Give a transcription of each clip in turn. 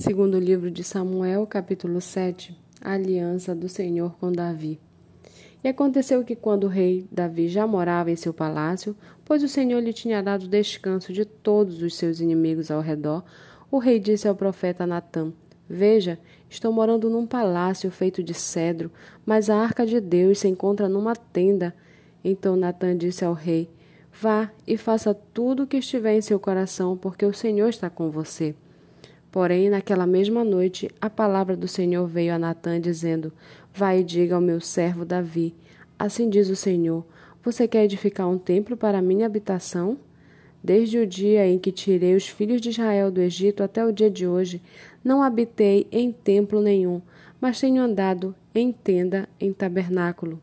Segundo livro de Samuel, capítulo 7, a aliança do Senhor com Davi. E aconteceu que quando o rei Davi já morava em seu palácio, pois o Senhor lhe tinha dado descanso de todos os seus inimigos ao redor, o rei disse ao profeta Natã: Veja, estou morando num palácio feito de cedro, mas a arca de Deus se encontra numa tenda. Então Natã disse ao rei: Vá e faça tudo o que estiver em seu coração, porque o Senhor está com você. Porém, naquela mesma noite, a palavra do Senhor veio a Natã, dizendo: Vai e diga ao meu servo Davi: Assim diz o Senhor: Você quer edificar um templo para a minha habitação? Desde o dia em que tirei os filhos de Israel do Egito até o dia de hoje, não habitei em templo nenhum, mas tenho andado em tenda, em tabernáculo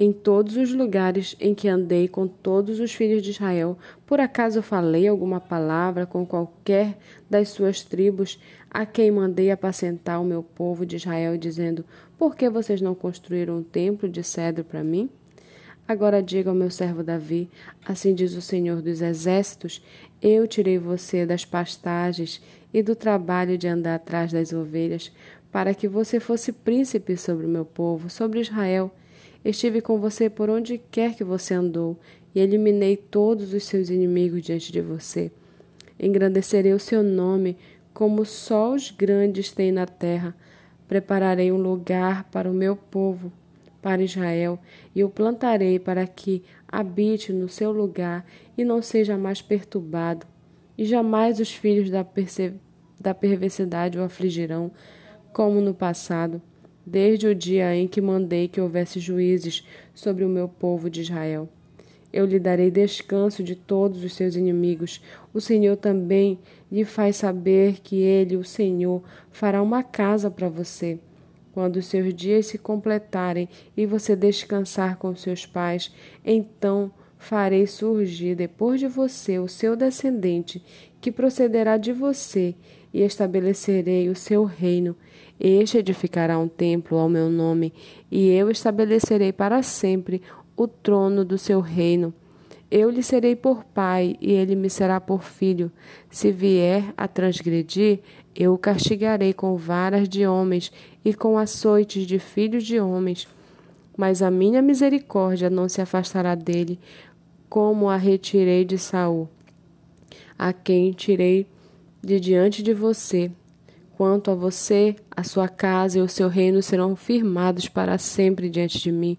em todos os lugares em que andei com todos os filhos de Israel, por acaso falei alguma palavra com qualquer das suas tribos, a quem mandei apacentar o meu povo de Israel, dizendo: Por que vocês não construíram um templo de cedro para mim? Agora diga ao meu servo Davi: Assim diz o Senhor dos Exércitos: Eu tirei você das pastagens e do trabalho de andar atrás das ovelhas, para que você fosse príncipe sobre o meu povo, sobre Israel. Estive com você por onde quer que você andou, e eliminei todos os seus inimigos diante de você. Engrandecerei o seu nome, como só os grandes têm na terra. Prepararei um lugar para o meu povo, para Israel, e o plantarei para que habite no seu lugar e não seja mais perturbado. E jamais os filhos da, da perversidade o afligirão, como no passado desde o dia em que mandei que houvesse juízes sobre o meu povo de Israel. Eu lhe darei descanso de todos os seus inimigos. O Senhor também lhe faz saber que ele, o Senhor, fará uma casa para você. Quando os seus dias se completarem e você descansar com seus pais, então farei surgir depois de você o seu descendente, que procederá de você, e estabelecerei o seu reino. Este edificará um templo ao meu nome, e eu estabelecerei para sempre o trono do seu reino. Eu lhe serei por pai, e ele me será por filho. Se vier a transgredir, eu o castigarei com varas de homens e com açoites de filhos de homens. Mas a minha misericórdia não se afastará dele, como a retirei de Saul, a quem tirei de diante de você Quanto a você, a sua casa e o seu reino serão firmados para sempre diante de mim.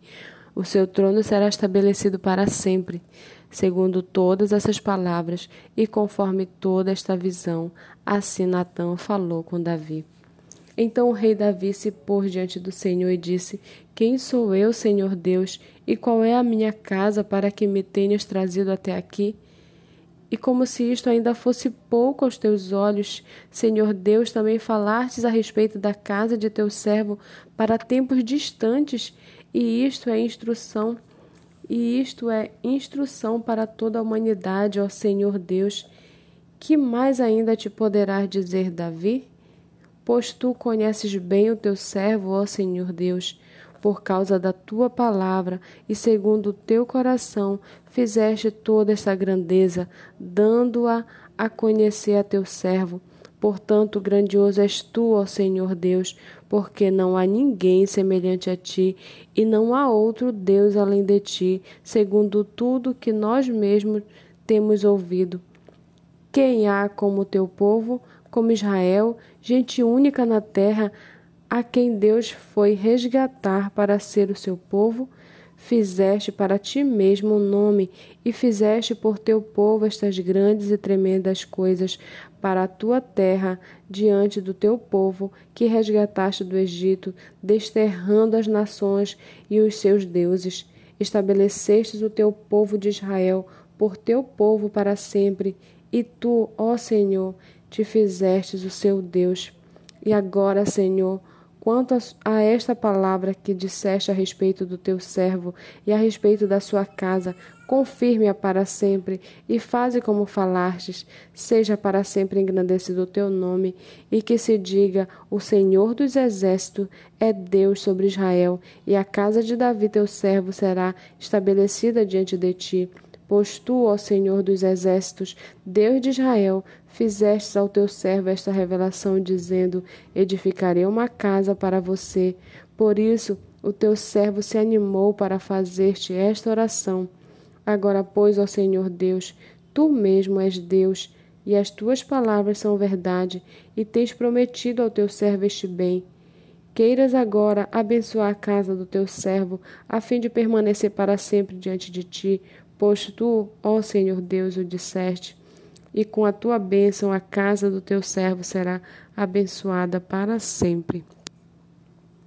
O seu trono será estabelecido para sempre, segundo todas essas palavras e conforme toda esta visão. Assim Natã falou com Davi. Então o rei Davi se pôs diante do Senhor e disse: Quem sou eu, Senhor Deus, e qual é a minha casa para que me tenhas trazido até aqui? E como se isto ainda fosse pouco aos teus olhos, Senhor Deus, também falastes a respeito da casa de teu servo para tempos distantes, e isto é instrução, e isto é instrução para toda a humanidade, ó Senhor Deus. Que mais ainda te poderás dizer, Davi? Pois tu conheces bem o teu servo, ó Senhor Deus por causa da tua palavra e segundo o teu coração fizeste toda esta grandeza, dando-a a conhecer a teu servo. Portanto, grandioso és tu, ó Senhor Deus, porque não há ninguém semelhante a ti, e não há outro Deus além de ti, segundo tudo que nós mesmos temos ouvido. Quem há como teu povo, como Israel, gente única na terra, a quem Deus foi resgatar para ser o seu povo, fizeste para ti mesmo um nome e fizeste por teu povo estas grandes e tremendas coisas para a tua terra diante do teu povo que resgataste do Egito, desterrando as nações e os seus deuses. Estabelecestes o teu povo de Israel por teu povo para sempre, e tu, ó Senhor, te fizestes o seu Deus. E agora, Senhor, Quanto a esta palavra que disseste a respeito do teu servo e a respeito da sua casa, confirme-a para sempre e faze como falastes, seja para sempre engrandecido o teu nome, e que se diga: O Senhor dos exércitos é Deus sobre Israel, e a casa de Davi teu servo será estabelecida diante de ti Pois tu, ó Senhor dos exércitos, Deus de Israel, fizestes ao teu servo esta revelação, dizendo: Edificarei uma casa para você. Por isso, o teu servo se animou para fazer-te esta oração. Agora, pois, ó Senhor Deus, tu mesmo és Deus, e as tuas palavras são verdade, e tens prometido ao teu servo este bem. Queiras agora abençoar a casa do teu servo, a fim de permanecer para sempre diante de ti, pois tu, ó Senhor Deus, o disseste. E com a tua bênção a casa do teu servo será abençoada para sempre.